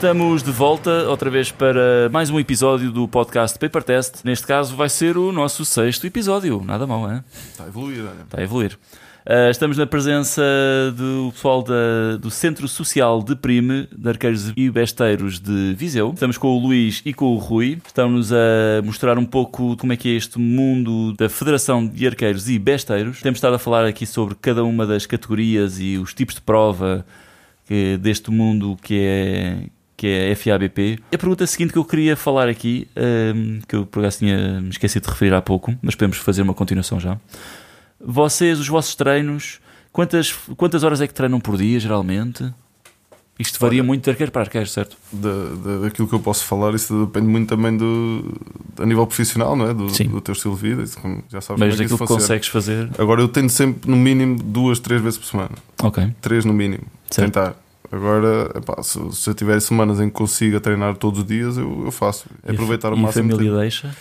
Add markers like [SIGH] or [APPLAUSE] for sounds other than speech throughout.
Estamos de volta outra vez para mais um episódio do podcast Paper Test. Neste caso vai ser o nosso sexto episódio. Nada mal, é? Está a evoluir, olha. Está a evoluir. Uh, estamos na presença do pessoal da, do Centro Social de Prime, de Arqueiros e Besteiros de Viseu. Estamos com o Luís e com o Rui. Estão-nos a mostrar um pouco como é que é este mundo da Federação de Arqueiros e Besteiros. Temos estado a falar aqui sobre cada uma das categorias e os tipos de prova deste mundo que é, que é a FABP. A pergunta seguinte que eu queria falar aqui, um, que eu por acaso tinha me esquecido de referir há pouco, mas podemos fazer uma continuação já. Vocês, os vossos treinos, quantas, quantas horas é que treinam por dia, geralmente? Isto varia muito de arqueiro para arqueiro, certo? Da, da, daquilo que eu posso falar, isso depende muito também do a nível profissional, não é? Do, do teu estilo de vida, isso, já sabes Mas como é que daquilo que consegues fazer. Agora eu tento sempre no mínimo duas, três vezes por semana. Ok. Três no mínimo. Certo. Tentar. Agora, epá, se, se eu tiver semanas em que consiga treinar todos os dias, eu, eu faço. É E a aproveitar o e máximo. a família tempo. deixa?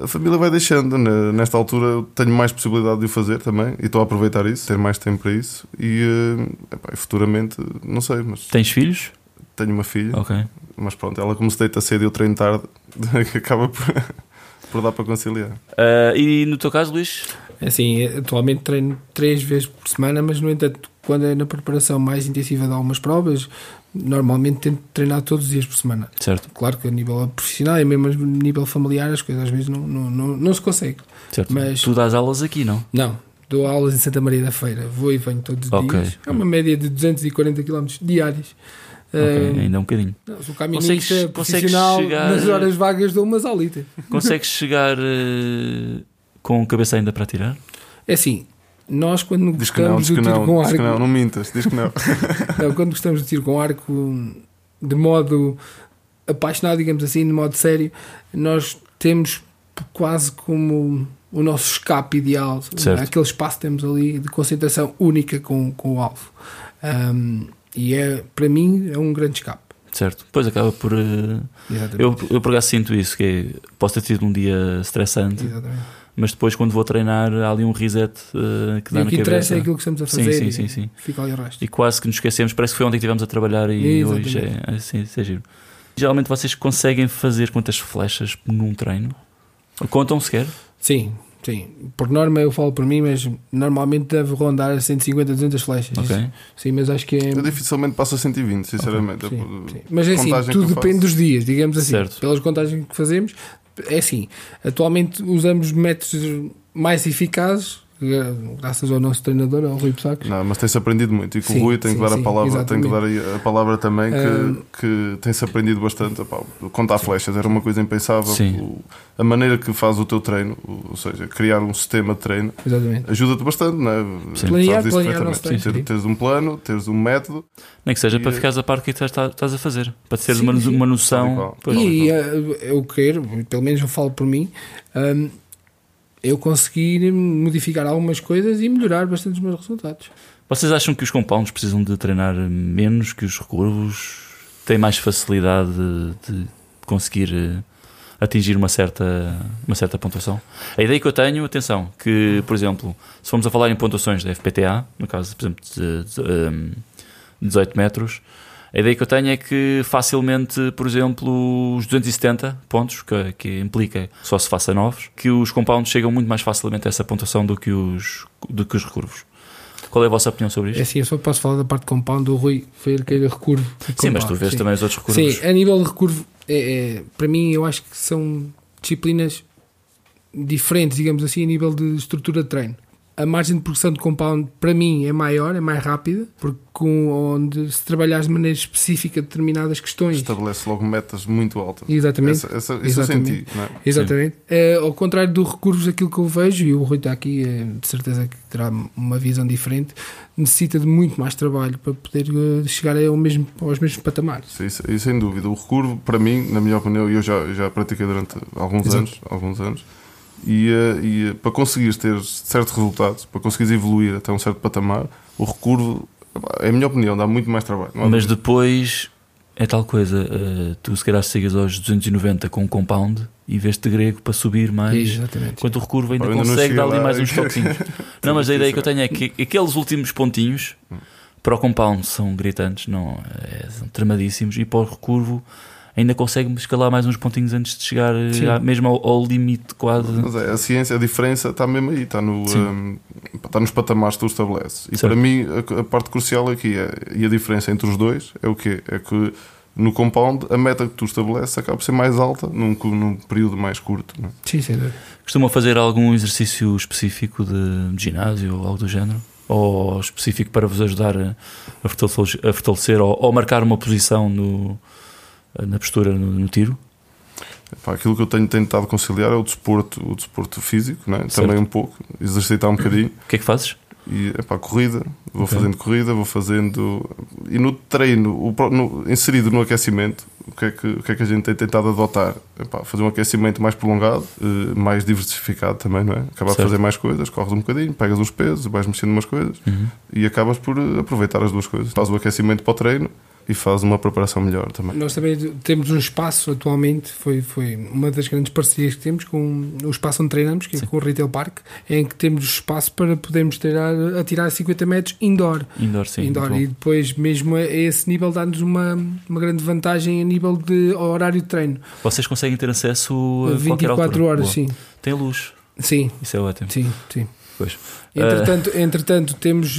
A família vai deixando. né? Nesta altura eu tenho mais possibilidade de o fazer também e estou a aproveitar isso, ter mais tempo para isso. E, eh, epá, e futuramente, não sei, mas Tens filhos? tenho uma filha. Ok. Mas pronto, ela como se deita cedo e eu treino tarde, [LAUGHS] acaba por, [LAUGHS] por dar para conciliar. Ah, e no teu caso, Luís? Assim, atualmente treino três vezes por semana, mas no entanto, quando é na preparação mais intensiva de algumas provas, normalmente tento treinar todos os dias por semana. Certo, Claro que a nível profissional e mesmo a nível familiar as coisas às vezes não, não, não, não se consegue. certo. Mas- Tu dás aulas aqui, não? Não, dou aulas em Santa Maria da Feira, vou e venho todos os Ok. dias. É uma média de 240 km diários. Ok, Eh, ainda um bocadinho. não, sou caminhista Consegues- consegues profissional, chegar- nas horas vagas dou umas aulitas. Consegues chegar eh, com a cabeça ainda para tirar? É assim, nós quando Diz que não, gostamos diz do tiro não, com diz que arco, não, não mintas, diz que não. [LAUGHS] Não, quando gostamos de tiro com arco de modo apaixonado, digamos assim, de modo sério, nós temos quase como o nosso escape ideal, Certo. aquele espaço que temos ali de concentração única com, com o alvo. Um, e é, para mim, é um grande escape. Certo. Depois acaba por. Exatamente. Eu, eu por acaso sinto isso, que é, posso ter tido um dia estressante, Exatamente. Mas depois quando vou treinar há ali um reset eh, que E dá o na que interessa cabeça. é aquilo que estamos a Sim, fazer sim, e sim, sim. fica ali o resto. E quase que nos esquecemos, parece que foi ontem que estivemos a trabalhar e Exatamente. hoje é, assim, é giro. Geralmente vocês conseguem fazer quantas flechas num treino? Contam sequer? Sim, sim. Por norma eu falo por mim, mas normalmente deve rondar a 150, 200 flechas. Ok. Sim, mas acho que é... Eu dificilmente passo a 120, sinceramente. Sim, É- sim. Mas é assim, tudo depende dos dias, digamos assim. Certo. Pelas contagens que fazemos, é assim. Atualmente usamos métodos mais eficazes, graças ao nosso treinador, ao Rui Pessacos. Não, mas tem-se aprendido muito e com Sim, o Rui tem que sim, dar a sim, palavra, tem que dar aí a palavra também que, Ah. que tem-se aprendido bastante. Epá, contar flechas era uma coisa impensável. Sim. O- a maneira que faz o teu treino, ou seja, criar um sistema de treino, ajuda-te bastante, não é? Sim. Planear, planear o nosso perfeitamente. treino, Ter-. Teres um plano, teres um método Nem que seja E- para ficares a par do que estás, estás a fazer, para teres Sim, uma, sim. uma e noção. Pois. E eh, eu quero, pelo menos eu falo por mim, hum, eu conseguir modificar algumas coisas e melhorar bastante os meus resultados. Vocês acham que os compounds precisam de treinar menos que os recurvos? Têm mais facilidade de, de conseguir eh, atingir uma certa, uma certa pontuação? A ideia que eu tenho, atenção, que, por exemplo, se formos a falar em pontuações da FPTA, no caso, por exemplo, de, de, um, 18 metros, a ideia que eu tenho é que facilmente, por exemplo, os 270 pontos, que, que implica que só se faça novos, que os compounds chegam muito mais facilmente a essa pontuação do que os, do que os recurvos. Qual é a vossa opinião sobre É isto? assim, eu só posso falar da parte de compound, o Rui foi aquele recurvo. Sim, mas tu vês sim. também os outros recurvos. Sim, a nível de recurvo, é, é- para mim, eu acho que são disciplinas diferentes, digamos assim, a nível de estrutura de treino. A margem de progressão de compound, para mim, é maior, é mais rápida, porque com, onde se trabalhar de maneira específica determinadas questões. estabelece logo metas muito altas. Exatamente. Essa, essa, isso eu Exatamente. senti, é? Exatamente. É, ao contrário do recursos, aquilo que eu vejo, e o Rui está aqui, é, de certeza que terá uma visão diferente, necessita de muito mais trabalho para poder eh, chegar ao mesmo, aos mesmos patamares. Sim, Isso, isso sem dúvida. O recurvo, para mim, na minha opinião, e eu já, já pratiquei durante alguns Exato. anos, alguns anos, e, eh, e eh, para conseguires ter certos resultados, para conseguires evoluir até um certo patamar, o recurvo, é a minha opinião, dá muito mais trabalho. Mas dúvida. depois é tal coisa, eh, tu se calhar chegas aos 290 com um compound e vês de grego para subir mais. Exatamente. Enquanto o recurvo ainda ainda consegue dar ali mais uns toquinhos. [LAUGHS] não, mas a ideia que eu tenho é que aqueles últimos pontinhos Para o compound são gritantes, não, é, são tremadíssimos. E para o recurvo ainda consegue escalar mais uns pontinhos antes de chegar Sim. a- mesmo ao, ao limite quase. Mas é, a ciência, a diferença está mesmo aí, está, no, Sim. hum, está nos patamares que tu estabeleces. E Certo. para mim, a, a parte crucial aqui é, e a diferença entre os dois é o quê? É que no compound a meta que tu estabeleces acaba por ser mais alta num, num período mais curto. não é? Sim, sem dúvida. Costumam fazer algum exercício específico de, de ginásio ou algo do género? Ou específico para vos ajudar a, a fortalecer, a fortalecer ou, ou marcar uma posição no, na postura no, no tiro? Epá, aquilo que eu tenho tentado conciliar é o desporto, o desporto físico, é? Certo. também um pouco, exercitar um bocadinho. O que é que fazes? E epá, corrida, vou Ok. fazendo corrida, vou fazendo. E no treino, o no- inserido no aquecimento, o que, é que, o que é que a gente tem tentado adotar? Epá, fazer um aquecimento mais prolongado, eh, mais diversificado também, não é? Acabar de fazer mais coisas, corres um bocadinho, pegas os pesos, vais mexendo umas coisas Uhum. e acabas por eh, aproveitar as duas coisas. Faz o aquecimento para o treino e faz uma preparação melhor também. Nós também temos um espaço atualmente, foi, foi uma das grandes parcerias que temos com o espaço onde treinamos, que é Sim. com o Retail Park, em que temos espaço para podermos tirar, atirar 50 metros indoor. Indoor, sim. indoor. E depois, mesmo a esse nível, dá-nos uma, uma grande vantagem a nível de horário de treino. Vocês conseguem ter acesso a qualquer 24 altura? horas, Boa. sim. Tem luz, Sim, isso é ótimo. sim, sim. Pois. Entretanto, entretanto temos,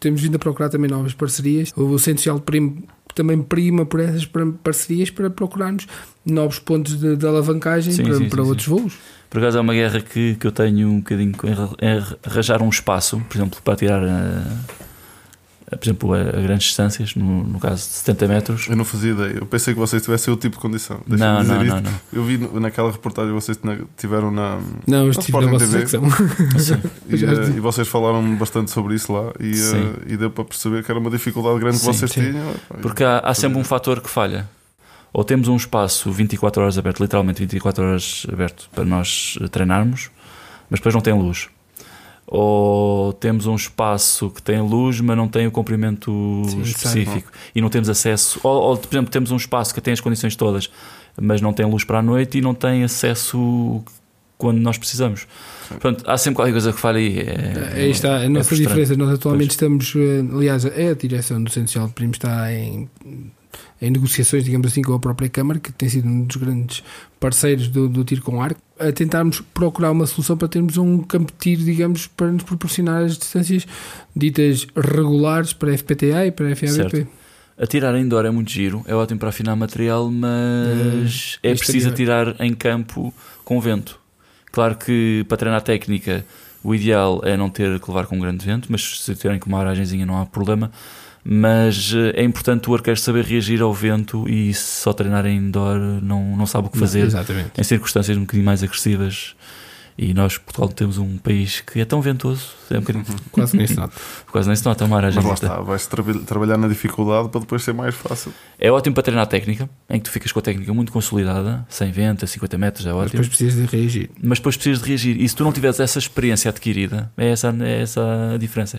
temos vindo a procurar também novas parcerias. O Centro Social Primo também prima por essas par- parcerias para procurarmos novos pontos de, de alavancagem Sim, para, sim, para sim, outros voos. Por acaso é uma guerra que, que eu tenho um bocadinho com- arranjar um espaço, por exemplo, para tirar a, por exemplo, a, a grandes distâncias, no, no caso de 70 metros. Eu não fazia ideia. Eu pensei que vocês tivessem outro tipo de condição. Deixa-me Não, dizer não, isto. não, não. Eu vi no- naquela reportagem que vocês tiveram na. Não, estive na vossa TV. Sim. [LAUGHS] E, eh, e vocês falaram bastante sobre isso lá e, Sim. e deu para perceber que era uma dificuldade grande Sim, que vocês sim. tinham. Porque há, há sempre um fator que falha. Ou temos um espaço 24 horas aberto, literalmente 24 horas aberto, para nós eh, treinarmos, mas depois não tem luz. Ou temos um espaço que tem luz, mas não tem o comprimento Sim, específico e não temos acesso. Ou, ou, por exemplo, temos um espaço que tem as condições todas, mas não tem luz para a noite e não tem acesso quando nós precisamos. Portanto, há sempre qualquer coisa que falha aí. É, Aí está a é nossa frustrante. diferença. Nós atualmente Pois. estamos, eh, aliás, é a direção do Centro Social de Primo está em, em negociações, digamos assim, com a própria Câmara, que tem sido um dos grandes parceiros do, do tiro com arco, a tentarmos procurar uma solução para termos um campo de tiro, digamos, para nos proporcionar as distâncias ditas regulares para FPTA e para FABP. Certo. Atirar indoor é muito giro, é ótimo para afinar material, mas é isto preciso atirar em campo com vento. Claro que para treinar técnica o ideal é não ter que levar com um grande vento, mas se tiverem com uma aragenzinha não há problema. Mas eh, é importante o arqueiro saber reagir ao vento e só treinar em indoor não, não sabe o que fazer Exatamente. em circunstâncias um bocadinho mais agressivas. E nós, Portugal, temos um país que é tão ventoso, é um bocadinho, [LAUGHS] Quase nem se nota. [LAUGHS] quase nem se nota uma Mas lá está, vais tra- trabalhar na dificuldade para depois ser mais fácil. É ótimo para treinar técnica, em que tu ficas com a técnica muito consolidada, 100 vento, a 50 metros, é Mas ótimo. depois precisas de reagir. Mas depois precisas de reagir. E se tu não tiveres essa experiência adquirida, é essa, é essa a diferença.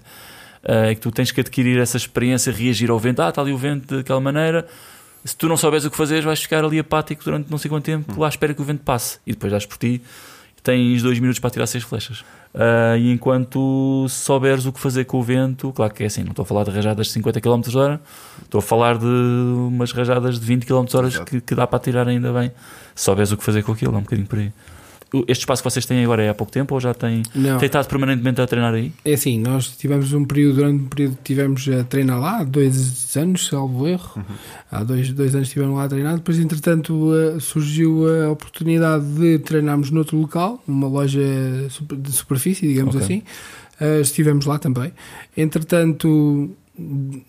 É que tu tens que adquirir essa experiência, reagir ao vento. Ah, está ali o vento daquela maneira. Se tu não souberes o que fazer, vais ficar ali apático durante não sei quanto tempo, lá à espera que o vento passe. E depois dás por ti tens dois minutos para tirar seis flechas. Ah, e enquanto souberes o que fazer com o vento, claro que é assim, não estou a falar de rajadas de 50 km hora, estou a falar de umas rajadas de 20 km hora que, que dá para tirar ainda bem. Se souberes o que fazer com aquilo, é um bocadinho por aí. Este espaço que vocês têm agora é há pouco tempo ou já têm, Não. têm estado permanentemente a treinar aí? É assim, nós tivemos um período, durante um período tivemos a treinar lá, há dois anos, salvo erro. Há dois, dois anos estivemos lá a treinar. Depois, entretanto, eh, surgiu a oportunidade de treinarmos noutro local, numa loja de superfície, digamos Ok. assim. Eh, estivemos lá também. Entretanto,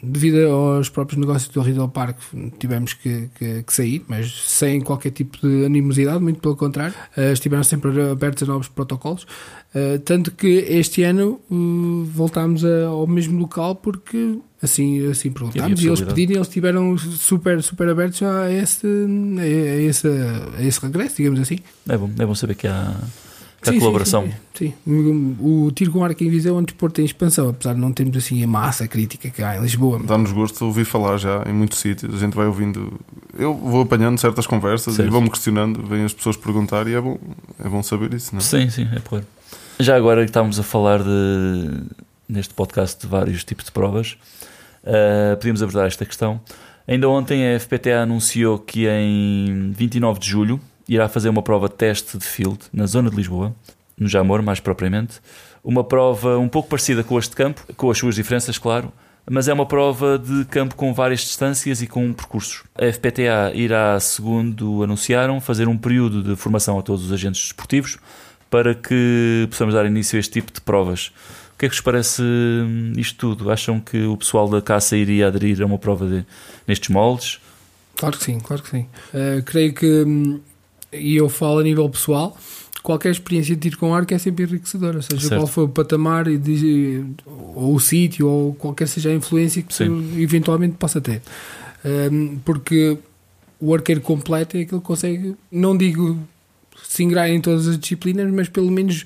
devido aos próprios negócios do Retail Park, tivemos que, que- que sair, mas sem qualquer tipo de animosidade, muito pelo contrário. Eh, estiveram sempre abertos a novos protocolos. Uh, tanto que este ano uh, voltámos a- ao mesmo local porque assim, assim perguntámos e eles pediram, eles estiveram super, super abertos a esse, a, esse, a esse regresso, digamos assim. É bom, é bom saber que há, há Sim, sim, colaboração. Sim, sim. O, o tiro com arco em Viseu é um desporto em expansão, apesar de não termos assim a massa crítica que há em Lisboa. Dá-nos gosto de ouvir falar já em muitos sítios. A gente vai ouvindo. Eu vou apanhando certas conversas Certo. e vou-me questionando. Vêm as pessoas perguntar e é bom, é bom saber isso. Não é? Sim, sim, é porra. Já agora que estávamos a falar de, neste podcast de vários tipos de provas. Uh, podíamos abordar esta questão. Ainda ontem a FPTA anunciou que em 29 de julho irá fazer uma prova teste de field na zona de Lisboa, no Jamor mais propriamente. Uma prova um pouco parecida com este campo, com as suas diferenças, claro, mas é uma prova de campo com várias distâncias e com percursos. A FPTA irá, segundo anunciaram, fazer um período de formação a todos os agentes desportivos para que possamos dar início a este tipo de provas. O que é que vos parece hum, isto tudo? Acham que o pessoal da caça iria aderir a uma prova de, nestes moldes? Claro que sim, claro que sim. Uh, creio que, hum, e eu falo a nível pessoal, qualquer experiência de tiro com arco é sempre enriquecedora, seja certo. qual for o patamar, ou o sítio, ou qualquer seja a influência que eventualmente possa ter. Um, porque o arqueiro completo é aquele que consegue, não digo se ingrar em todas as disciplinas, mas pelo menos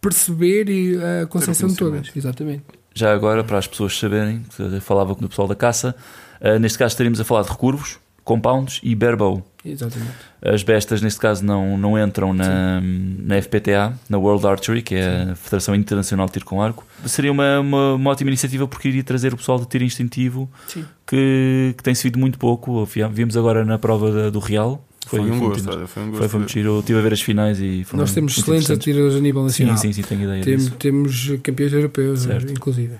perceber e a concepção de todas. Exatamente. Já agora, para as pessoas saberem, falava com o pessoal da caça, uh, neste caso estaríamos a falar de recurvos, compounds e barebow. Exatamente. As bestas, neste caso, não, não entram na, na FPTA, na World Archery, que é Sim. a Federação Internacional de Tiro com Arco. Seria uma, uma, uma, ótima iniciativa porque iria trazer o pessoal de tiro instintivo que, que tem sido muito pouco. Vimos agora na prova da, do Real, foi, foi, um gosto, olha, foi um gosto. Foi, foi muito giro. Eu estive a ver as finais e Nós temos excelentes atiradores a nível nacional. Sim, sim, sim, tenho ideia Tem, Temos campeões europeus, certo. inclusive.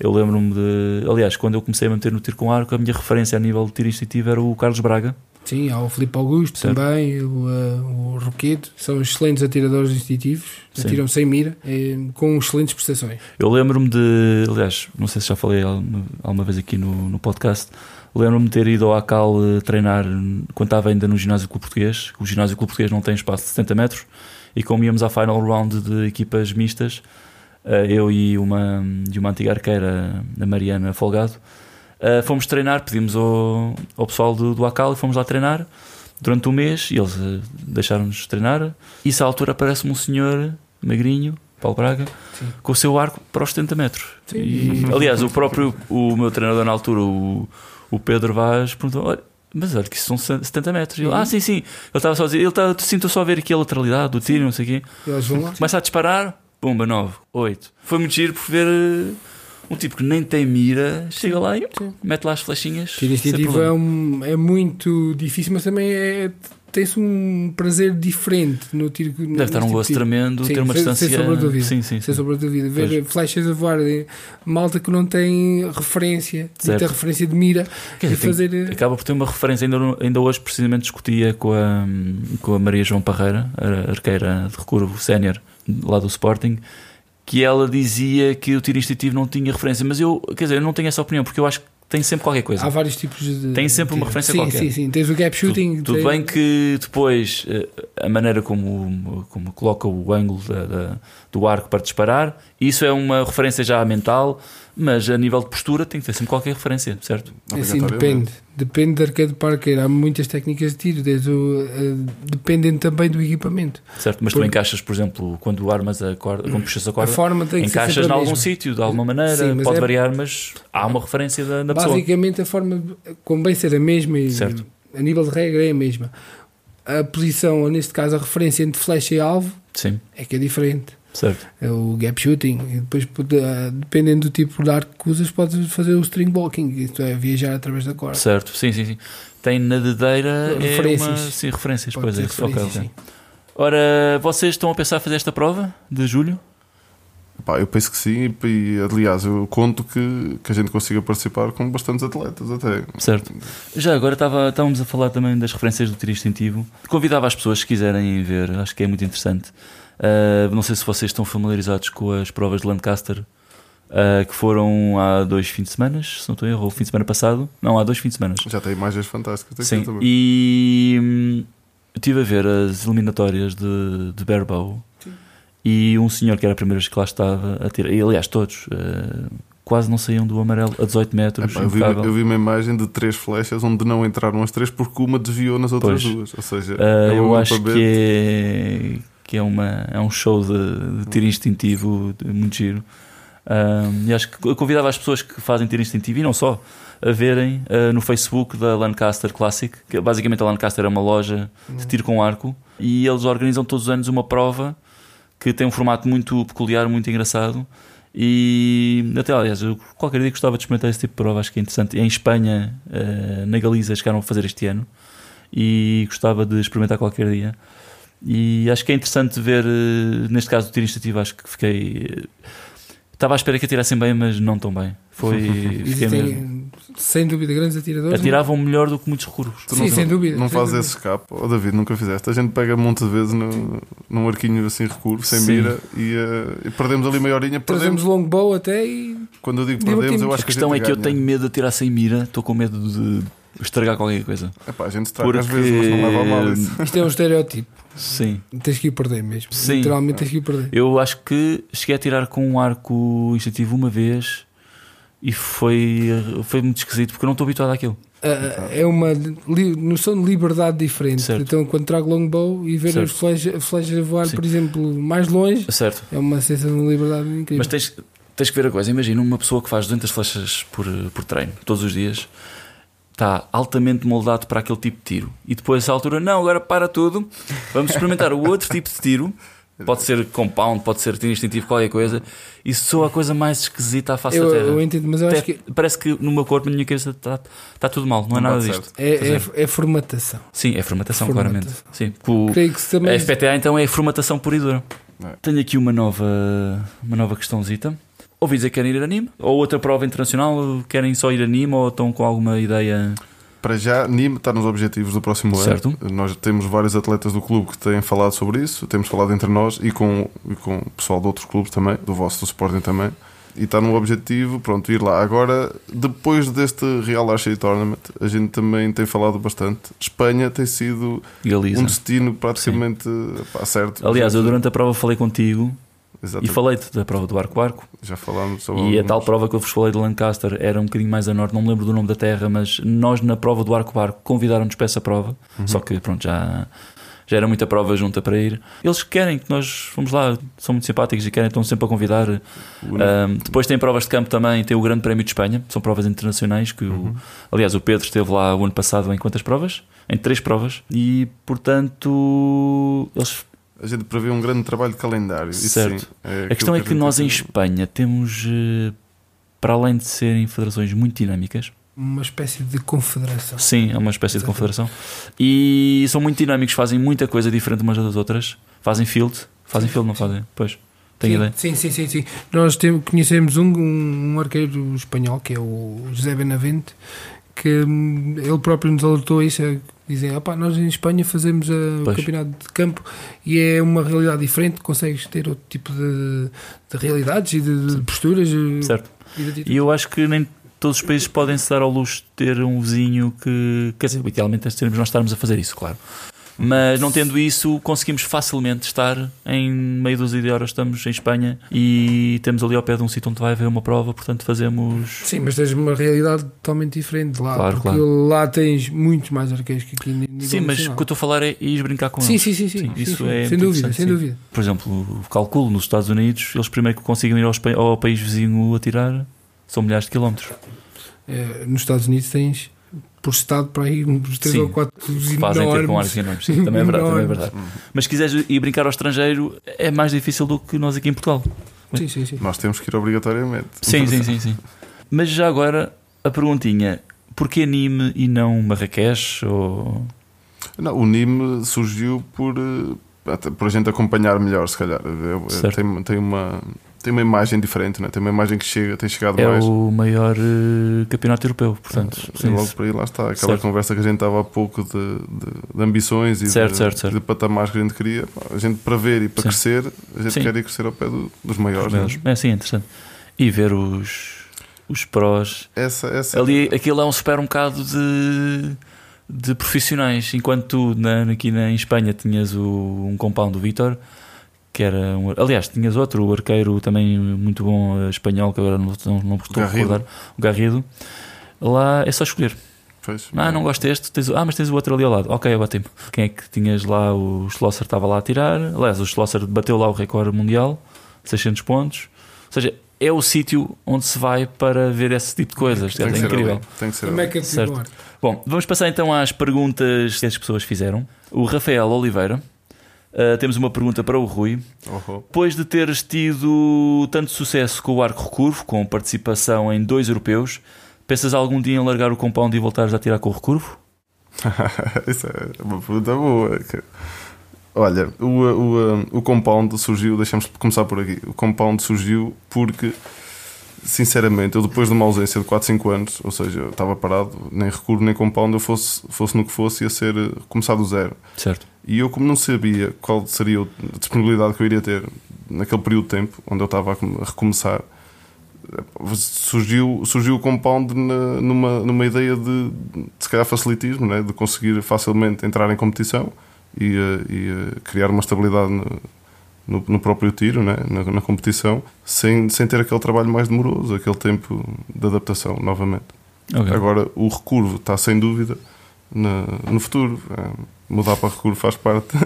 Eu lembro-me de. Aliás, quando eu comecei a meter no tiro com arco, a minha referência a nível de tiro instintivo era o Carlos Braga. Sim, há o Filipe Augusto certo. também, o, uh, o Roqueto, são excelentes atiradores instintivos, atiram sem mira, é, com excelentes prestações. Eu lembro-me de, aliás, não sei se já falei alguma vez aqui no, no podcast, Lembro-me de ter ido ao ACAL eh, treinar quando estava ainda no Ginásio Clube Português. O Ginásio Clube Português não tem espaço de 70 metros e como íamos à final round de equipas mistas, eh, eu e uma, e uma antiga arqueira, a Mariana Folgado, eh, fomos treinar, pedimos ao, ao pessoal do, do ACAL e fomos lá treinar durante um mês e eles deixaram-nos treinar. E a altura aparece-me um senhor magrinho, Paulo Braga, Sim. com o seu arco para os 70 metros. E, aliás, o próprio o meu treinador na altura, o o Pedro Vaz perguntou: olha, mas olha que isso são 70 metros. Ele, ah, sim, sim. Ele estava só a dizer, ele está, sinto só a ver aqui a lateralidade do tiro, não sei o quê. Começa a disparar, pumba, 9, 8. Foi muito giro por ver uh, um tipo que nem tem mira, chega lá e sim. mete lá as flechinhas. Instintivo é, um, é muito difícil, mas também é tem-se um prazer diferente no tiro. Deve estar um gosto tipo tremendo sim, ter uma sem, distância. Sem sombra de dúvida. Sim, sim, sem sombra de dúvida. Ver pois. flechas a voar, malta que não tem referência, não tem referência de mira. Dizer, fazer... Tem, acaba por ter uma referência. Ainda, ainda hoje, precisamente, discutia com a, com a Maria João Parreira, a arqueira de recurvo sénior lá do Sporting que ela dizia que o tiro instintivo não tinha referência, mas eu, quer dizer, eu não tenho essa opinião porque eu acho que tem sempre qualquer coisa. Há vários tipos de. Tem sempre uma referência sim, qualquer. Sim, sim, tens o gap shooting. Tudo, tudo tem... bem que depois eh, a maneira como, como coloca o ângulo da, da, do arco para disparar, isso é uma referência já mental mas a nível de postura tem que ter sempre qualquer referência, certo? É assim, depende. Depende da arcade parker. Há muitas técnicas de tiro, desde o, uh, dependendo também do equipamento. Certo, mas Porque... tu encaixas, por exemplo, quando armas a corda, quando puxas a corda, a forma tem que encaixas em algum sítio, de alguma maneira, Sim, pode é... variar, mas há uma referência da, da pessoa. Basicamente, a forma convém ser a mesma e certo. a nível de regra é a mesma. A posição, ou neste caso, a referência entre flecha e alvo Sim. é que é diferente. Certo. É o gap shooting. E depois, dependendo do tipo de arco que usas, podes fazer o string walking, isto é, viajar através da corda. Certo, sim, sim, sim. Tem na dedeira referências. É uma, sim, referências, Pode pois é. Referências, okay, Ora, vocês estão a pensar fazer esta prova de julho? Pá, eu penso que sim, e aliás, eu conto que, que a gente consiga participar com bastantes atletas até. Certo. Já agora estava, estávamos a falar também das referências do tiro instintivo. Convidava as pessoas que quiserem ver, acho que é muito interessante. Uh, não sei se vocês estão familiarizados com as provas de Lancaster, uh, que foram há dois fins de semana, se não estou em erro, o fim de semana passado. Não, há dois fins de semana. Já tem imagens fantásticas Sim, também. E hum, estive a ver as eliminatórias de, de Barebow e um senhor que era a primeira vez que lá estava a tirar, e aliás, todos. Uh, quase não saíam do amarelo a 18 metros. eu, vi, eu, vi, uma imagem de três flechas onde não entraram as três porque uma desviou nas outras pois. duas. Ou seja, uh, é eu acho que é, que é, uma, é um show de, de tiro instintivo muito giro. Um, e acho que eu convidava as pessoas que fazem tiro instintivo e não só a verem uh, no Facebook da Lancaster Classic, que basicamente a Lancaster é uma loja de tiro com arco e eles organizam todos os anos uma prova que tem um formato muito peculiar, muito engraçado E até aliás, eu qualquer dia gostava de experimentar esse tipo de prova, acho que é interessante. Em Espanha, eh, na Galiza, chegaram a fazer este ano e gostava de experimentar qualquer dia. E acho que é interessante ver, eh, neste caso do tiro iniciativa, acho que fiquei. eh, Estava à espera que atirassem bem, mas não tão bem. Foi. [LAUGHS] fiquei mesmo- Existem, sem dúvida, grandes atiradores. Atiravam melhor do que muitos recursos. Tu Sim, não, sem dúvida, Não sem fazes dúvida. esse escape. Oh, David, nunca fizeste. A gente pega muitas vezes no, num arquinho assim recurvo, sem Sim. mira, e, eh, e perdemos ali meia horinha. Trazemos Perdemos. longbow até e Quando eu digo perdemos, eu acho A que questão a é que eu ganha. tenho medo de atirar sem mira, estou com medo de estragar qualquer coisa. Epá, a gente estraga Porque. às vezes, mas não leva a mal isso. isto é um estereótipo. Sim. Tens que ir perder mesmo. Sim. Literalmente tens que ir perder. Eu acho que cheguei a tirar com um arco instintivo uma vez e foi, foi muito esquisito porque eu não estou habituado àquilo. Ah, é uma li- noção de liberdade diferente. Certo. Então, quando trago longbow e ver Certo. as flechas, flechas a voar, Sim. por exemplo, mais longe, Certo. é uma sensação de liberdade incrível. Mas tens, tens que ver a coisa. Imagina uma pessoa que faz 200 flechas por, por treino, todos os dias, está altamente moldado para aquele tipo de tiro. E depois, a essa altura, não, agora para tudo, vamos experimentar o outro tipo de tiro. Pode ser compound, pode ser tiro instintivo, qualquer coisa. Isso soa a coisa mais esquisita à face eu, da Terra. eu entendo, mas eu Até acho que Parece que no meu corpo, na minha cabeça, está está tudo mal. Não é Não nada disto. é, é, é formatação. Sim, é formatação, Formatação. claramente. Sim, o- Creio que também. a FPTA então é formatação pura e dura. É. Tenho aqui uma nova, uma nova questãozita. Ouvi dizer que querem ir a anime? Ou outra prova internacional? Querem só ir a anime ou estão com alguma ideia? Para já, Nîmes está nos objetivos do próximo Certo. ano. Nós temos vários atletas do clube que têm falado sobre isso, temos falado entre nós e com, e com o pessoal de outros clubes também, do vosso do Sporting também. E está no objetivo, pronto, ir lá. Agora, depois deste Real Archery Tournament, a gente também tem falado bastante. Espanha tem sido Galiza. um destino praticamente pá, certo. Aliás, eu durante a prova falei contigo e Exatamente. falei-te da prova do arco-arco. Já falámos sobre E a alguns. tal prova que eu vos falei de Lancaster era um bocadinho mais a norte, não me lembro do nome da terra, mas nós na prova do arco-barco convidaram-nos para essa prova. Uhum. Só que pronto, já, já era muita prova junta para ir. Eles querem que nós vamos lá, são muito simpáticos e querem, estão sempre a convidar. Um, depois tem provas de campo também, tem o Grande Prémio de Espanha, são provas internacionais que Uhum. o, aliás o Pedro esteve lá o ano passado em quantas provas? Em três provas e portanto eles, A gente prevê um grande trabalho de calendário. isso Certo. sim, é a questão é aquilo que nós em Espanha temos eh, para além de serem federações muito dinâmicas, Uma espécie de confederação. sim, é uma espécie de Exatamente. confederação e são muito dinâmicos, fazem muita coisa diferente umas das outras, fazem field, fazem field, não fazem? Pois, tenho sim, ideia. Sim, sim, sim, sim. Nós temos, conhecemos um, um, um arqueiro espanhol que é o José Benavente, que hum, ele próprio nos alertou a isso. Dizem, "Opá, nós em Espanha fazemos uh, o campeonato de campo e é uma realidade diferente, consegues ter outro tipo de, de realidades e de, de posturas. uh, Certo. e de atitudes." E eu acho que nem todos os países podem se dar ao luxo de ter um vizinho que. Quer dizer, idealmente nós estarmos a fazer isso, claro. Mas não tendo isso, conseguimos facilmente estar em meio dos de horas. Estamos em Espanha e temos ali ao pé de um sítio onde vai haver uma prova, portanto fazemos. Sim, mas tens uma realidade totalmente diferente lá, Claro, porque claro. lá tens muitos mais arqueiros que aqui. Sim, mas o que eu estou a falar é ir brincar com Sim, eles. sim, sim, sim, Sim, isso sim. é sem dúvida, sem dúvida. Por exemplo, calculo nos Estados Unidos, eles primeiro que conseguem ir pa- ao país vizinho atirar são milhares de quilómetros. Eh, nos Estados Unidos tens por estado para aí uns 3 Sim, ou 4 Fazem ter com arcos enormes. Sim, também é verdade, também é verdade. Mas se quiseres ir brincar ao estrangeiro, é mais difícil do que nós aqui em Portugal. Sim, sim, sim. Nós temos que ir obrigatoriamente. Sim, sim, sim, sim. Mas já agora a perguntinha: porquê anime e não Marrakech? Ou... Não, o NIM surgiu por, eh, por a gente acompanhar melhor, se calhar. Certo. Tem, tem, uma, tem uma imagem diferente, né? tem uma imagem que chega, tem chegado É mais. o maior eh, campeonato europeu, portanto. Sim, sim, logo por aí lá está. Aquela Certo. conversa que a gente estava há pouco de, de- de ambições e Certo, de, certo, de patamares que a gente queria. A gente para ver e para Sim. crescer, a gente Sim. quer ir crescer ao pé do- dos maiores. né? É sim, é interessante. E ver os, os prós. Essa, essa Ali, aquilo é um super um bocado de, de profissionais. Enquanto tu, na, aqui na, em Espanha, tinhas o, um compound do Vitor, que era um, aliás, tinhas outro, o arqueiro também muito bom eh, espanhol, que agora não, não, não estou a recordar, o Garrido. Lá é só escolher. Pois. Ah, não gosto deste, tens, ah, mas tens o outro ali ao lado. Ok, ótimo. Quem é que tinhas lá? O Schlosser estava lá a tirar. Aliás, o Schlosser bateu lá o recorde mundial, 600 pontos. Ou seja, é o sítio onde se vai para ver esse tipo de coisas. Tem É que ser incrível. ali. Tem que ser A ali. Meca de Certo. Bom, vamos passar então às perguntas que as pessoas fizeram. O Rafael Oliveira Uh, temos uma pergunta para o Rui. Uhum. Depois de teres tido tanto sucesso com o arco recurvo, com participação em dois europeus, pensas algum dia em largar o compound e voltares a tirar com o recurvo? [LAUGHS] Isso é uma pergunta boa. Olha, o, o, o compound surgiu, deixamos começar por aqui. O compound surgiu porque, sinceramente, eu depois de uma ausência de 4, 5 anos, ou seja, eu estava parado, nem recurvo nem compound, eu fosse, fosse no que fosse, ia ser eh, começar do zero. Certo. E eu, como não sabia qual seria a disponibilidade que eu iria ter naquele período de tempo onde eu estava a recomeçar, surgiu, surgiu o compound na, numa, numa ideia de, de se calhar, facilitismo, né? de conseguir facilmente entrar em competição e, eh, e eh, criar uma estabilidade no, no, no próprio tiro, né? na, na, competição, sem, sem ter aquele trabalho mais demoroso, aquele tempo de adaptação, novamente. Okay. Agora, o recurvo está sem dúvida no, no futuro. É, mudar para recurvo faz parte. [LAUGHS]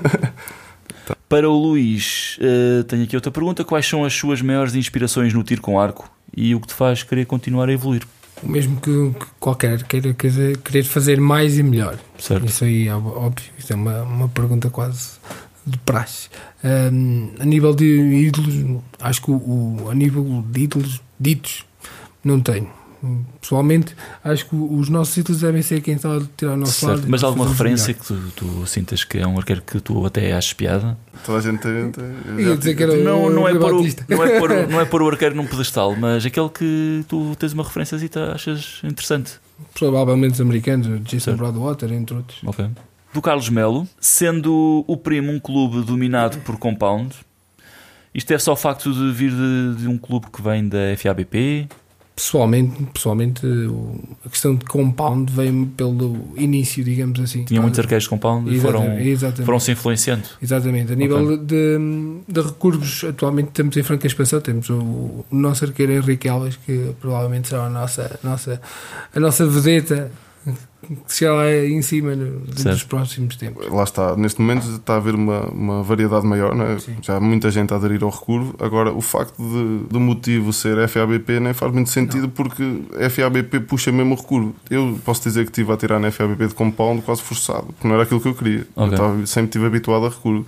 Para o Luís, uh, tenho aqui outra pergunta: quais são as suas maiores inspirações no tiro com arco e o que te faz querer continuar a evoluir? O mesmo que, que qualquer queira querer fazer mais e melhor. Certo. Isso aí é óbvio, isso é uma, uma pergunta quase de praxe. Um, a nível de ídolos, acho que o, o, a nível de ídolos ditos, não tenho. Pessoalmente, acho que os nossos títulos devem ser quem está a tirar o nosso certo. lado. Mas alguma referência que tu, tu, sintas que é um arqueiro que tu até achas piada? Toda a gente que era não, não, é por o, não, é por, não é pôr o [LAUGHS] arqueiro num pedestal, mas aquele que tu tens uma referência e achas interessante. Provavelmente os americanos, Jason Broadwater, entre outros. Ok. Do Carlos Melo, sendo o Primo um clube dominado por compound, isto é só o facto de vir de, de um clube que vem da FABP, Pessoalmente, pessoalmente a questão de compound veio pelo início, digamos assim. Tinha muitos arqueiros de compound e foram, foram se influenciando. Exatamente. A nível okay. de, de recursos, atualmente temos em franca expansão, temos o, o nosso arqueiro Henrique Alves, que provavelmente será a nossa, a nossa, a nossa vedeta que chegar lá em cima no, nos próximos tempos. Lá está, neste momento está a haver uma, uma variedade maior, é? já há muita gente a aderir ao recurvo. Agora, o facto de, do motivo ser FABP nem faz muito sentido não. porque FABP puxa mesmo o recurvo. Eu posso dizer que estive a tirar na FABP de compound quase forçado, porque não era aquilo que eu queria. Okay. Eu estava, sempre estive habituado a recurvo.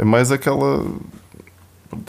É mais aquela.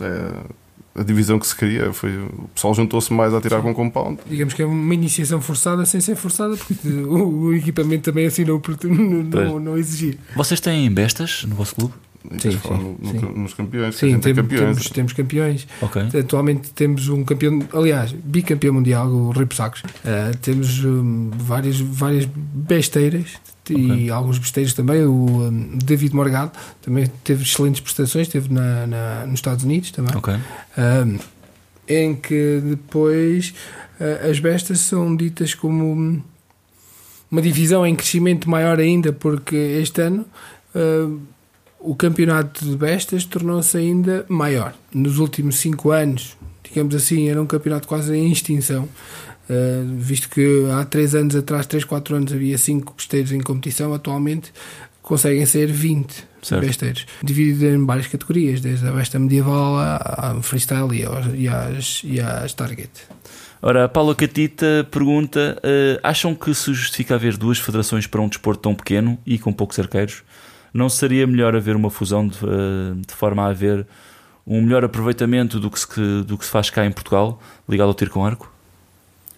É, a divisão que se queria. Foi, o pessoal juntou-se mais a tirar Sim. com compound. Digamos que é uma iniciação forçada sem ser forçada, porque [LAUGHS] o, o, equipamento também assinou por [LAUGHS] não, não, não exigir. Vocês têm bestas no vosso clube? Sim, sim, no, sim. nos campeões. Sim, tem campeões. Temos, temos, campeões. Okay. Atualmente temos um campeão, aliás, bicampeão mundial, o Rip Sacos. Uh, temos um, várias, várias besteiras okay. e alguns besteiros também. O um, David Morgado também teve excelentes prestações, esteve na, na, nos Estados Unidos também. Okay. Um, em que depois uh, as bestas são ditas como uma divisão em crescimento maior ainda, porque este ano uh, o campeonato de bestas tornou-se ainda maior. Nos últimos cinco anos, digamos assim, era um campeonato quase em extinção. Uh, visto que há 3 anos atrás, 3, 4 anos, havia 5 besteiros em competição, atualmente conseguem ser 20 certo. besteiros, dividido em várias categorias, desde a besta medieval à, freestyle e, aos, e, às, e às target. Ora, a Paula Catita pergunta: uh, acham que se justifica haver duas federações para um desporto tão pequeno e com poucos arqueiros? Não seria melhor haver uma fusão de, uh, de forma a haver um melhor aproveitamento do que, se, do que se faz cá em Portugal, ligado ao tiro com arco?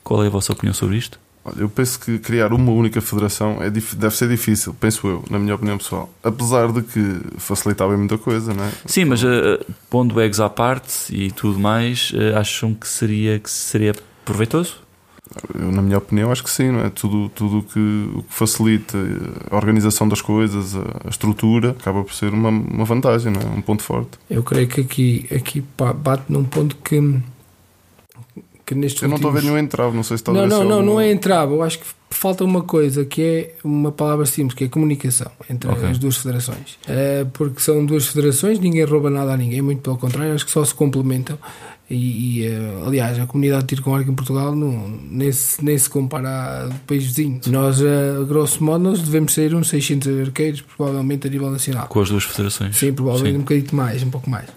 Qual é a vossa opinião sobre isto? Olha, eu penso que criar uma única federação é, deve ser difícil, penso eu, na minha opinião pessoal. Apesar de que facilitava muita coisa, não é? Sim, mas uh, pondo eggs à parte e tudo mais, uh, acham que seria, que seria proveitoso? Eu, na minha opinião, acho que sim, não é? Tudo, tudo que, o que facilita a organização das coisas, a, a estrutura, acaba por ser uma, uma vantagem, não é? Um ponto forte. Eu creio que aqui, aqui bate num ponto que que nestes Eu não estou a ver nenhum entrave, não sei se está Não, não, não, não é entrave. Eu acho que falta uma coisa que é uma palavra simples, que é comunicação entre okay. as duas federações. É, porque são duas federações, ninguém rouba nada a ninguém, muito pelo contrário, acho que só se complementam. E, e eh, aliás, a comunidade de tiro com arco em Portugal não, nem, se, nem se compara a país vizinho. Nós, a grosso modo, nós devemos ser uns 600 arqueiros, provavelmente a nível nacional. Com as duas federações? Sim, provavelmente Sim. um bocadinho mais, um pouco mais.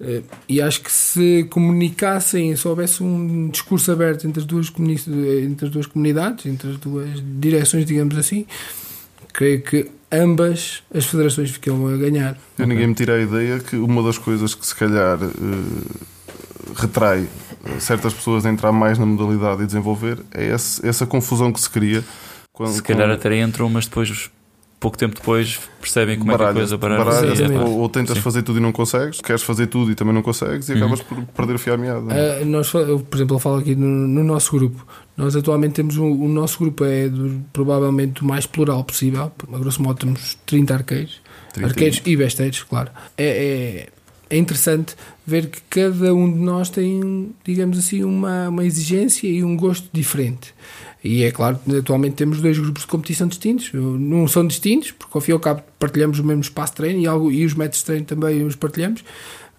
Eh, e acho que se comunicassem, se houvesse um discurso aberto entre as duas, entre as duas comunidades, entre as duas direções, digamos assim, creio que ambas as federações ficam a ganhar. Eu ninguém me tira a ideia que uma das coisas que se calhar eh, retrai certas pessoas a entrar mais na modalidade e desenvolver é esse- essa confusão que se cria. Quando, Se calhar com- até entram, mas depois, pouco tempo depois, percebem como é que a baralhas, coisa baralha. baralhas, Sim, é, ou, ou tentas Sim. fazer tudo e não consegues, queres fazer tudo e também não consegues e Uhum. acabas por perder o fio à meada. é? Ah, nós, eu, por exemplo, eu falo aqui no, no nosso grupo. Nós atualmente temos um, o nosso grupo é do- provavelmente o mais plural possível. A grosso modo temos 30 arqueiros, 30 arqueiros e besteiros, claro. É, é, interessante ver que cada um de nós tem, digamos assim, uma, uma exigência e um gosto diferente. E é claro, que atualmente temos dois grupos de competição distintos. Não são distintos, porque ao fim e ao cabo partilhamos o mesmo espaço de treino e, algo, e os métodos de treino também os partilhamos.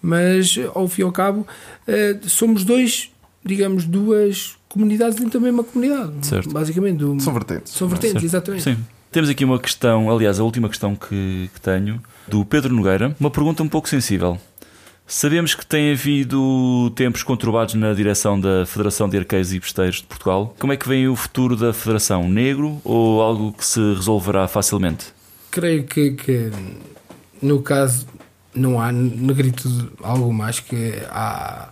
Mas ao fim e ao cabo eh, somos dois, digamos, duas comunidades dentro da mesma comunidade. Certo. Basicamente, do- São vertentes. são vertentes, Certo. exatamente. Sim. Temos aqui uma questão, aliás, a última questão que, que tenho, do Pedro Nogueira. Uma pergunta um pouco sensível. Sabemos que tem havido tempos conturbados na direção da Federação de Arqueiros e Besteiros de Portugal. Como é que vem o futuro da Federação? Negro ou algo que se resolverá facilmente? Creio que, que, no caso não há negritude alguma, acho que há,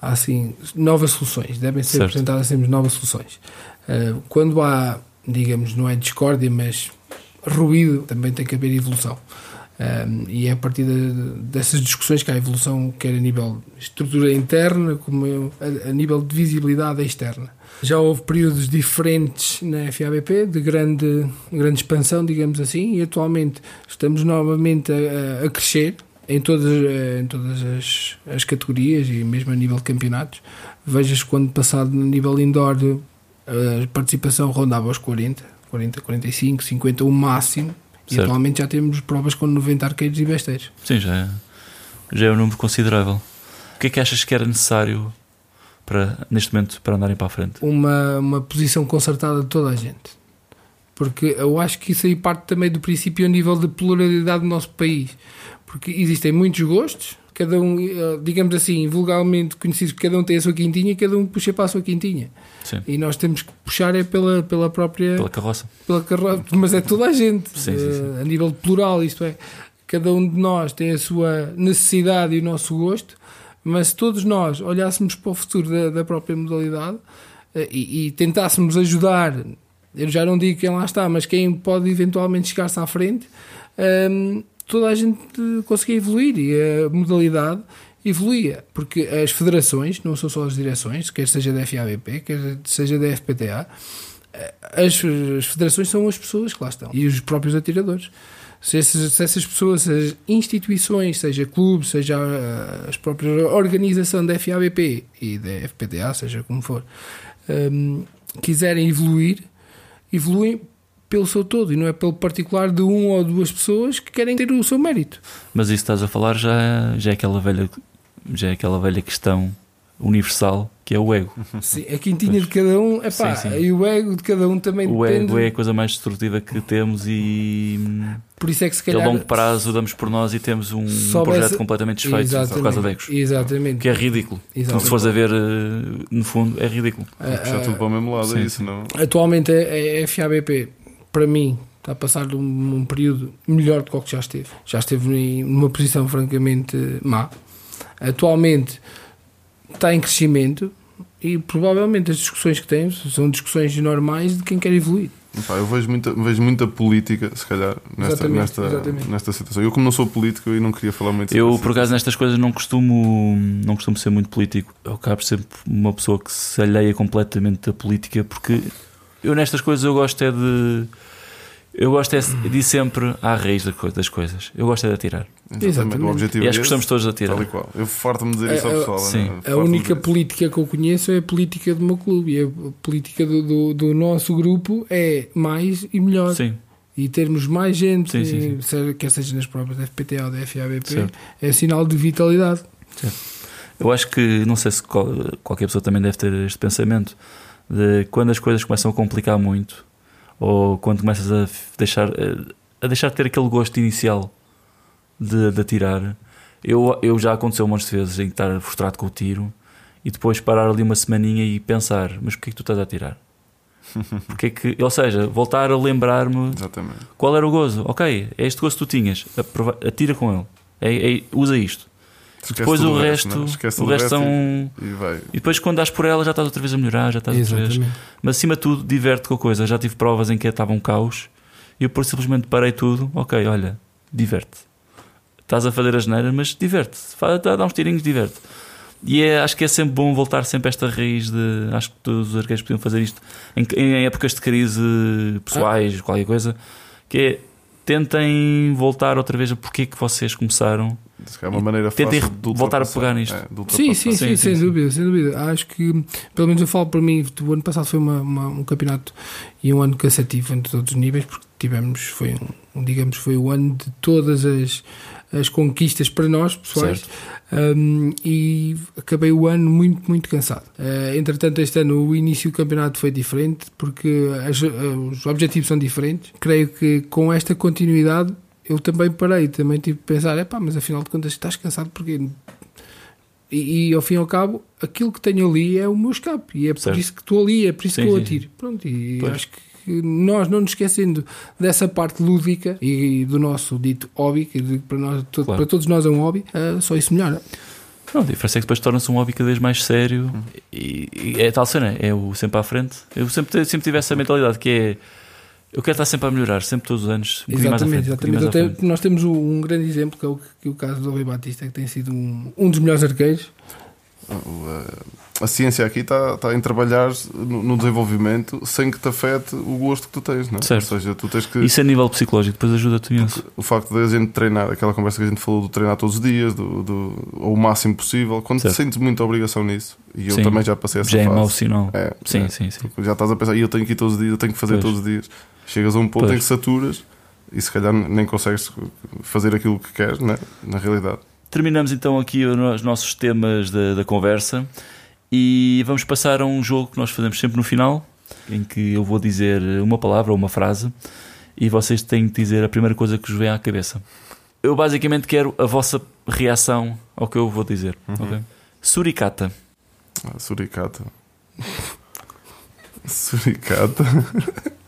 há assim novas soluções, devem ser Certo. apresentadas sempre novas soluções. Eh, quando há, digamos, não é discórdia, mas ruído, também tem que haver evolução. E é a partir de- dessas discussões que há evolução, quer a nível estrutura interna, como a, a nível de visibilidade externa. Já houve períodos diferentes na FABP, de grande, grande expansão, digamos assim, e atualmente estamos novamente a, a- crescer em todas, eh, em todas as, as categorias e mesmo a nível de campeonatos. Vejas quando passado no nível indoor a participação rondava os 40, 40, 45, 50, o máximo. E Certo. atualmente já temos provas com 90 arqueiros e besteiros. Sim, já é, já é um número considerável. O que é que achas que era necessário para, neste momento para andarem para a frente? Uma, uma posição concertada de toda a gente. Porque eu acho que isso aí parte também do princípio a nível de pluralidade do nosso país. Porque existem muitos gostos, cada um, eh, digamos assim, vulgarmente conhecidos, cada um tem a sua quintinha e cada um puxa para a sua quintinha. Sim, E nós temos que puxar é pela, pela própria. pela carroça. pela carroça, mas é toda a gente, Sim, sim, sim. eh, a nível plural, isto é, cada um de nós tem a sua necessidade e o nosso gosto, mas se todos nós olhássemos para o futuro da, da própria modalidade eh, e, e tentássemos ajudar, eu já não digo quem lá está, mas quem pode eventualmente chegar-se à frente, ehm, toda a gente conseguia evoluir e a modalidade evoluía, porque as federações, não são só as direções, quer seja da FABP, quer seja da FPTA, as, as federações são as pessoas que lá estão e os próprios atiradores. Se essas, se essas pessoas, as instituições, seja clubes, seja ah, as próprias organização da FABP e da FPTA, seja como for, hum, quiserem evoluir, evoluem pelo seu todo e não é pelo particular de um ou duas pessoas que querem ter o seu mérito. Mas isso que estás a falar já, já, é aquela velha, já é aquela velha questão universal que é o ego. [LAUGHS] Sim, a quintinha de cada um, epá, Sim, sim. e o ego de cada um também O depende. ego é a coisa mais destrutiva que temos e hum, Por isso é que se a calhar. longo prazo damos por nós e temos um projeto completamente desfeito por causa de egos. Exatamente. Que é ridículo. Exatamente. Se fores a ver, eh, no fundo, é ridículo. Ah, Puxar ah, tudo para o mesmo lado, sim, é isso, não? Atualmente a, a FABP, para mim, está a passar de um, um período melhor do que o que já esteve. Já esteve numa posição francamente má. Atualmente está em crescimento e provavelmente as discussões que temos são discussões normais de quem quer evoluir. Pá, eu vejo muita, vejo muita política, se calhar, nesta, Exatamente, nesta, exatamente. nesta situação. Eu, como não sou político, eu não queria falar muito Eu, por acaso, nestas coisas não costumo, não costumo ser muito político. Eu acabo sempre uma pessoa que se alheia completamente da política, porque eu nestas coisas eu gosto é de. Eu gosto é de ir sempre à raiz das coisas. Eu gosto é de atirar. Exatamente, Exatamente. o objetivo E é acho que estamos todos a tal e atirar. qual. Eu farto-me dizer isso ao É, é, pessoal. sim. né? A única política que eu conheço é a política do meu clube e a política do, do, do nosso grupo é mais e melhor. Sim, E termos mais gente, Sim, sim, sim. seja- quer seja nas provas da FPTA ou da FABP, Certo. é sinal de vitalidade. eu acho que, não sei se qual- qualquer pessoa também deve ter este pensamento, de quando as coisas começam a complicar muito, ou quando começas a deixar, a deixar de ter aquele gosto inicial de, de atirar. Eu, eu já aconteceu um monte de vezes em estar frustrado com o tiro e depois parar ali uma semaninha e pensar: mas porquê que tu estás a atirar? [LAUGHS] Porque é que, ou seja, voltar a lembrar-me qual era o gozo. Ok, é este gozo que tu tinhas, atira com ele, É- é- usa isto. Esquece Depois o resto, é? O tudo resto são. e, e vai. E depois quando dás por ela já estás outra vez a melhorar, já estás outra vez. Exatamente. Mas acima de tudo, diverte com a coisa. Já tive provas em que estava um caos e eu por simplesmente parei tudo. Ok, olha, diverte. Estás a fazer as neiras, mas diverte. Faz- Dá dá uns tirinhos, diverte. E é, acho que é sempre bom voltar sempre a esta raiz de. Acho que todos os arqueiros podiam fazer isto em, em épocas de crise pessoais, qualquer coisa. Que é tentem voltar outra vez a porque é que vocês começaram. É uma maneira Tentem fácil de voltar a pegar nisto. É, Sim, sim, sim, Sim, sim, sem sim. dúvida, sem dúvida. Acho que, pelo menos eu falo para mim, o ano passado foi uma, uma- um campeonato e um ano cansativo em todos os níveis, porque tivemos, foi um, digamos, foi o ano de todas as, as conquistas para nós, pessoais, Um, e acabei o ano muito, muito cansado. Uh, entretanto, este ano o início do campeonato foi diferente, porque as- uh, os objetivos são diferentes. Creio que com esta continuidade eu também parei, também tive que pensar, é pá, mas afinal de contas estás cansado porque e, e, ao fim e ao cabo, aquilo que tenho ali é o meu escape. E é por Certo. isso que estou ali, é por isso Sim, que eu sim, atiro. Pronto, e Pois. acho que nós não nos esquecendo dessa parte lúdica e do nosso dito hobby, que para, nós, Claro. para todos nós é um hobby, ah, só isso melhora. Não, a diferença é que depois torna-se um hobby cada vez mais sério e, e é tal cena, é o sempre à frente. Eu sempre, sempre tive essa mentalidade que é eu quero estar sempre a melhorar, sempre todos os anos. Um Exatamente, frente, um exatamente. Eu tenho- nós temos um, um grande exemplo que é o, que é o caso do Rui Batista, que tem sido um, um dos melhores arqueiros. O, eh, A ciência aqui está está em trabalhar no, no desenvolvimento sem que te afete o gosto que tu tens, não é? Certo. Ou seja, tu tens que. Isso a nível psicológico depois ajuda-te imenso. O facto de a gente treinar, aquela conversa que a gente falou do treinar todos os dias, do, do, ou o máximo possível, quando Certo. sentes muita obrigação nisso, e eu Sim. também já passei essa Já é fase. mau sinal. É, Sim, é. sim, sim. Já estás a pensar, "Ih, eu tenho que ir todos os dias, eu tenho que fazer Pois. todos os dias. Chegas a um ponto Pois. em que saturas e se calhar nem consegues fazer aquilo que queres, né? na realidade. Terminamos então aqui os nossos temas da, da conversa e vamos passar a um jogo que nós fazemos sempre no final, em que eu vou dizer uma palavra ou uma frase e vocês têm que dizer a primeira coisa que vos vem à cabeça. Eu basicamente quero a vossa reação ao que eu vou dizer. ok? Suricata. Ah, suricata. [LAUGHS] suricata. [LAUGHS]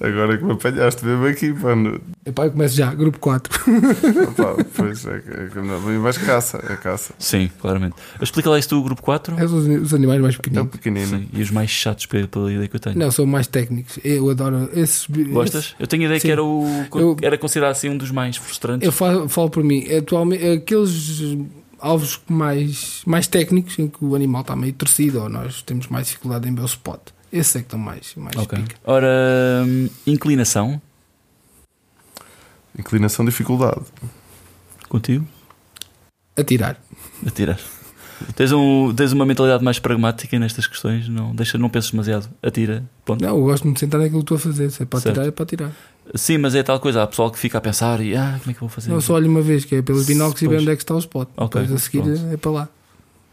Agora que me apanhaste mesmo aqui, mano. Epá, eu começo já, grupo 4. [LAUGHS] Opa, pois é, é não, mas caça, é caça. Sim, claramente. Explica lá isso do grupo 4. É os, os animais mais É o pequeninos. pequenino. Sim, e os mais chatos pela, pela ideia que eu tenho. Não, são mais técnicos. Eu adoro esses. Gostas? Eu tenho a ideia Sim. que era, o, Eu- era considerado assim um dos mais frustrantes. Eu falo, falo por mim, atualmente, aqueles alvos mais, mais técnicos em que o animal está meio torcido ou nós temos mais dificuldade em ver o spot. Esses é que estão mais, mais Ok. pica. Ora, hum, inclinação Inclinação, dificuldade. contigo? Atirar. Atirar. Tens, um, tens uma mentalidade mais pragmática nestas questões, não, deixa, não penses demasiado. Atira, ponto. Não, eu gosto de me sentar naquilo que estou a fazer. Se é para Certo. atirar, é para atirar. Sim, mas é tal coisa. Há pessoal que fica a pensar e ah, como é que eu vou fazer? Não, só olho uma vez, que é pelos binóculos e ver onde é que está o spot. Ok, Depois a seguir pronto. é para lá.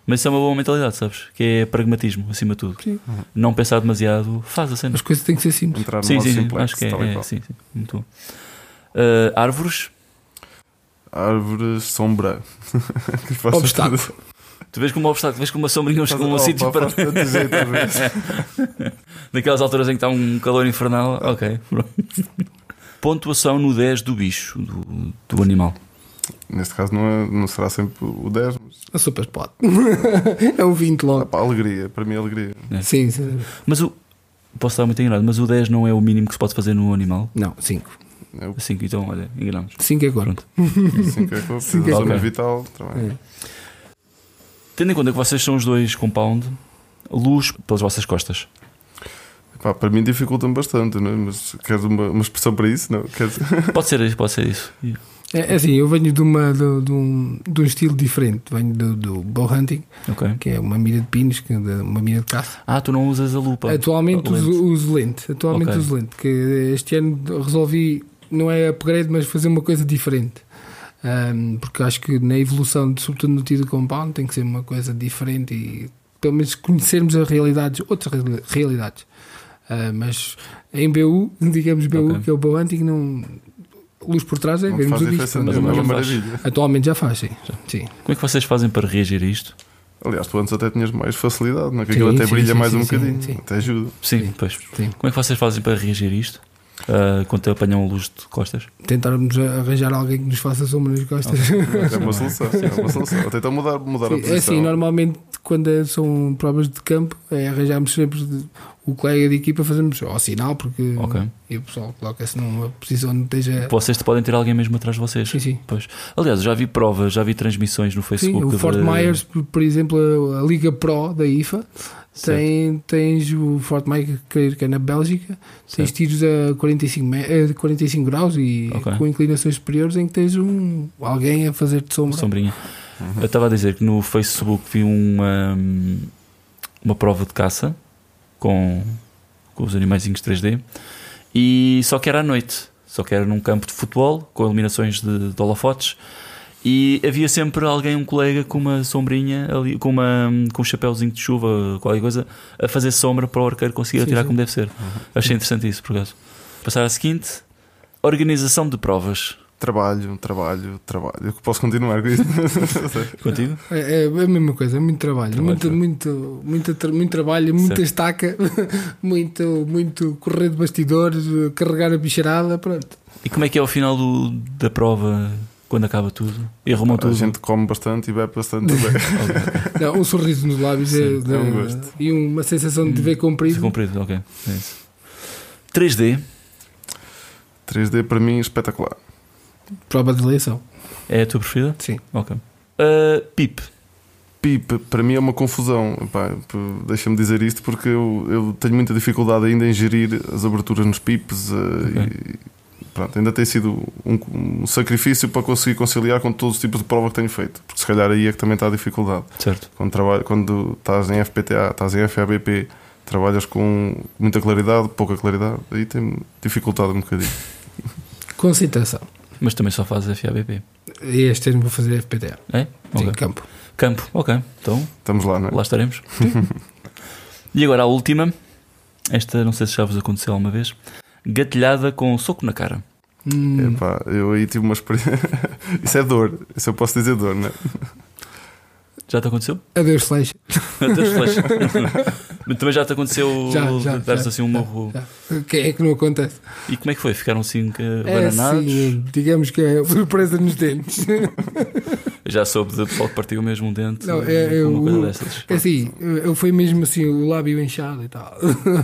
Mas isso é uma boa mentalidade, sabes? Que é pragmatismo, acima de tudo. Sim. Não pensar demasiado, faz a cena. As coisas têm que ser simples. Entrar no Sim, sim, sim, simplex, acho que é. e é, sim, sim, muito bom. Ah, árvores, Árvores, sombra. [LAUGHS] Obstáculo. tudo. tu vês como um obstáculo, vês como uma sombrinha, Faz- com um oh, sítio pá, para. jeito. Naquelas [LAUGHS] alturas em que está um calor infernal. Ok, pronto. Pontuação no 10 do bicho, do, do animal. Neste caso não, é- não será sempre o 10, mas A super spot. [LAUGHS] é um 20 ah, logo. pá, alegria, para mim é alegria. É. Sim, sim. Mas o. Posso estar muito enganado, mas o 10 não é o mínimo que se pode fazer no animal? Não, 5. É o Assim, então, olha, enganamos. 5 é. Pronto. [LAUGHS] 5 é eu Cinco é Zona ok. vital, também. É. Tendo em conta que vocês são os dois compound, luz pelas vossas costas. Pá, para mim dificulta-me bastante, não é? mas queres uma, uma expressão para isso? Não? Queres... Pode ser isso, pode ser isso. [LAUGHS] É, é assim, eu venho de, uma, de, de um, de um estilo diferente. Venho do, do bow hunting, Ok. que é uma mira de pinos, que é uma mira de caça. Ah, tu não usas a lupa. Atualmente lente. uso, uso lente. Atualmente Ok. uso lente. Que este ano resolvi, não é upgrade, mas fazer uma coisa diferente. Ahm, porque acho que na evolução, sobretudo no tiro compound, tem que ser uma coisa diferente e pelo menos conhecermos as realidades, outras reali- realidades. Ah, mas em BU, [LAUGHS] digamos BU, Ok. que é o bow hunting, não. Luz por trás é Não vermos o portanto, mas nenhuma, é uma maravilha. Atualmente já faz, sim. sim. Como é que vocês fazem para reagir a isto? Aliás, tu antes até tinhas mais facilidade, não é? que aquilo Sim, até sim, brilha sim, mais sim, um sim, bocadinho, sim. até ajuda. Sim, Sim. pois. Sim. Como é que vocês fazem para reagir a isto? Ah, quando apanham luz de costas? Tentarmos arranjar alguém que nos faça sombra nas costas. É uma solução, é uma solução. Ou tentar mudar, mudar a Sim, é posição. assim, normalmente quando é- são provas de campo, é arranjarmos sempre de- o colega de equipa, fazemos ao sinal, porque Ok. e o pessoal coloca-se numa posição onde esteja. Vocês podem ter alguém mesmo atrás de vocês. Sim, sim. Pois. Aliás, já vi provas, já vi transmissões no Sim, Facebook. o de- Fort Myers, por exemplo, a Liga Pro da IFA, tem, tens o Fort Myers, que é na Bélgica, tens Certo. tiros a 45, me- eh, 45 graus e Ok. com inclinações superiores em que tens um, alguém a fazer-te sombra. Sombrinha. Eu estava a dizer que no Facebook vi uma, uma prova de caça com, com os animaizinhos 3D e só que era à noite, só que era num campo de futebol com iluminações de, de holofotes e havia sempre alguém, um colega com uma sombrinha ali, com, uma, com um chapéuzinho de chuva, qualquer coisa, a fazer sombra para o arqueiro conseguir Sim, atirar sim. como deve ser. Achei interessante isso, por acaso. Passar à seguinte: organização de provas. Trabalho, trabalho, trabalho. Eu posso continuar com isso? [LAUGHS] Contigo? É, é a mesma coisa, é muito trabalho, Trabalho, muito, trabalho. muito, muito, tra- muito trabalho, muita Certo. estaca, [LAUGHS] muito, muito correr de bastidores, carregar a bicharada, pronto. E como é que é o final do- da prova quando acaba tudo? E arrumam a tudo? gente come bastante e bebe bastante também. [LAUGHS] Não, um sorriso nos lábios Sim, é, é um é- gosto. e uma sensação de dever Isso cumprido. comprido, ok. É isso. 3D 3D para mim espetacular. Prova de eleição. é a tua preferida? Sim. Ok. Uh, PIP. PIP, para mim é uma confusão. Deixa-me dizer isto porque eu, eu tenho muita dificuldade ainda em gerir as aberturas nos PIPs. eh, e, pronto, ainda tem sido um, um sacrifício para conseguir conciliar com todos os tipos de prova que tenho feito. Porque se calhar aí é que também está a dificuldade. Certo. Quando, trabalho, quando estás em FPTA, estás em FABP, trabalhas com muita claridade, pouca claridade, aí tem dificultado um bocadinho. Concentração. Mas também só faz FABP. E este ano vou fazer FPTA. É? Sim, Ok. campo. Campo. Ok. Então Estamos lá, não é? lá estaremos. [LAUGHS] e agora a última. Esta não sei se já vos aconteceu alguma vez. Gatilhada com um soco na cara. Hum, Epá, eu aí tive uma experiência. [LAUGHS] Isso é dor, isso eu posso dizer dor, não é? Já te aconteceu? adeus, flash. Deus flash. [LAUGHS] Mas também já te aconteceu Já, já, já, assim um morro. já. Quem é que não acontece? E como é que foi? Ficaram assim uh, É bananados? assim, digamos que é surpresa nos dentes. Já soube de pessoal que partiu mesmo um dente. Não, é- é uma o- coisa dessas. É assim, eu fui mesmo assim, o lábio inchado e tal.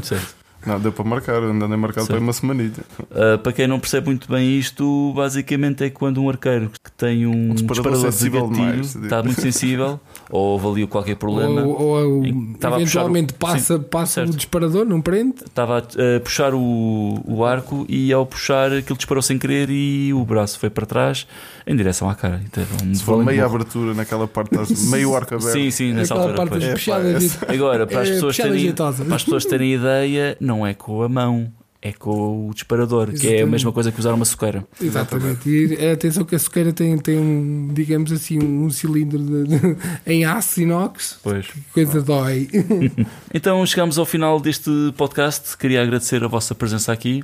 Certo. Não, deu para marcar, ainda andei marcado para uma semanita. Uh, para quem não percebe muito bem isto, basicamente é quando um arqueiro que tem um, Um disparador disparador de gatilho demais, está muito sensível ou avalia qualquer problema, Ou, ou, a puxar eventualmente o- passa, Sim, passa certo. o disparador, não prende? estava a, a puxar o, o arco e ao puxar aquilo disparou sem querer e o braço foi para trás em direção à cara. E teve um Se for meia abertura naquela parte, [LAUGHS] meio arco aberto. Sim, sim, nessa Aquela altura. parte É, pá, Agora, para as, [LAUGHS] É, pessoas terem, para as pessoas terem [LAUGHS] ideia, não é com a mão, é com o disparador, que é a Exatamente. mesma coisa que usar uma soqueira. Exatamente. E eh, atenção que a suqueira tem, tem um, digamos assim, um cilindro de- de- em aço inox. Pois. Que coisa dói. [LAUGHS] Então chegamos ao final deste podcast. Queria agradecer a vossa presença aqui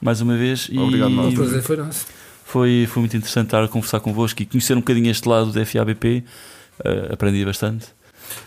mais uma vez. E Obrigado, nós. O prazer foi nosso. foi, foi muito interessante estar a conversar convosco e conhecer um bocadinho este lado da FABP. Uh, aprendi bastante.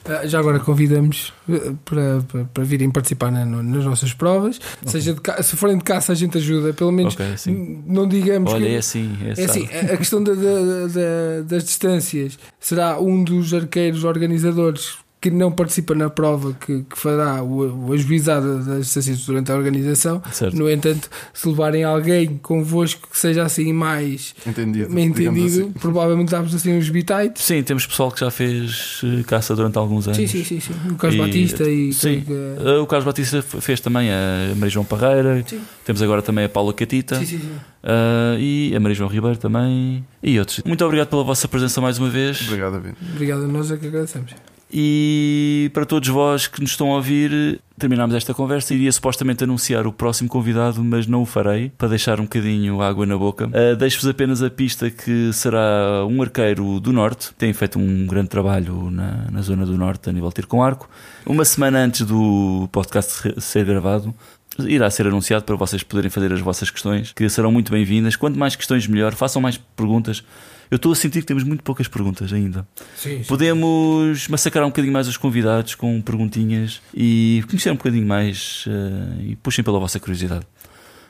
Ah, Já agora convidamos eh, para, para, para virem participar na- nas nossas provas. Seja de se forem de caça, a gente ajuda. Pelo menos Ok, sim. n- não digamos Olha, que. é assim. É, É assim, a a questão da- da- da- das distâncias será um dos arqueiros organizadores que não participa na prova que, que fará o, o ajuizado das distâncias durante a organização. Certo. No entanto, se levarem alguém convosco que seja assim mais Entendido. entendido, assim. provavelmente damos assim uns bitites. Sim, temos pessoal que já fez eh, caça durante alguns anos. Sim, sim, sim, sim. O Carlos E- Batista e sim. que- Uh, o Carlos Batista fez também a Maria João Parreira. Sim. Temos agora também a Paula Catita. Sim, sim, sim. uh, e a Maria João Ribeiro também. E outros. Muito obrigado pela vossa presença mais uma vez. Obrigado, David. Obrigado a nós é que agradecemos. E para todos vós que nos estão a ouvir, terminámos esta conversa. Iria supostamente anunciar o próximo convidado, mas não o farei, para deixar um bocadinho água na boca. Uh, Deixo-vos apenas a pista que será um arqueiro do Norte. Tem feito um grande trabalho na, na zona do Norte, a nível de tiro com arco. Uma semana antes do podcast ser- gravado, irá ser anunciado para vocês poderem fazer as vossas questões, que serão muito bem-vindas. Quanto mais questões, melhor. Façam mais perguntas. Eu estou a sentir que temos muito poucas perguntas ainda. Sim, sim. Podemos massacrar um bocadinho mais os convidados com perguntinhas e conhecer um bocadinho mais uh, e puxem pela vossa curiosidade.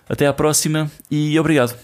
Até à próxima e obrigado.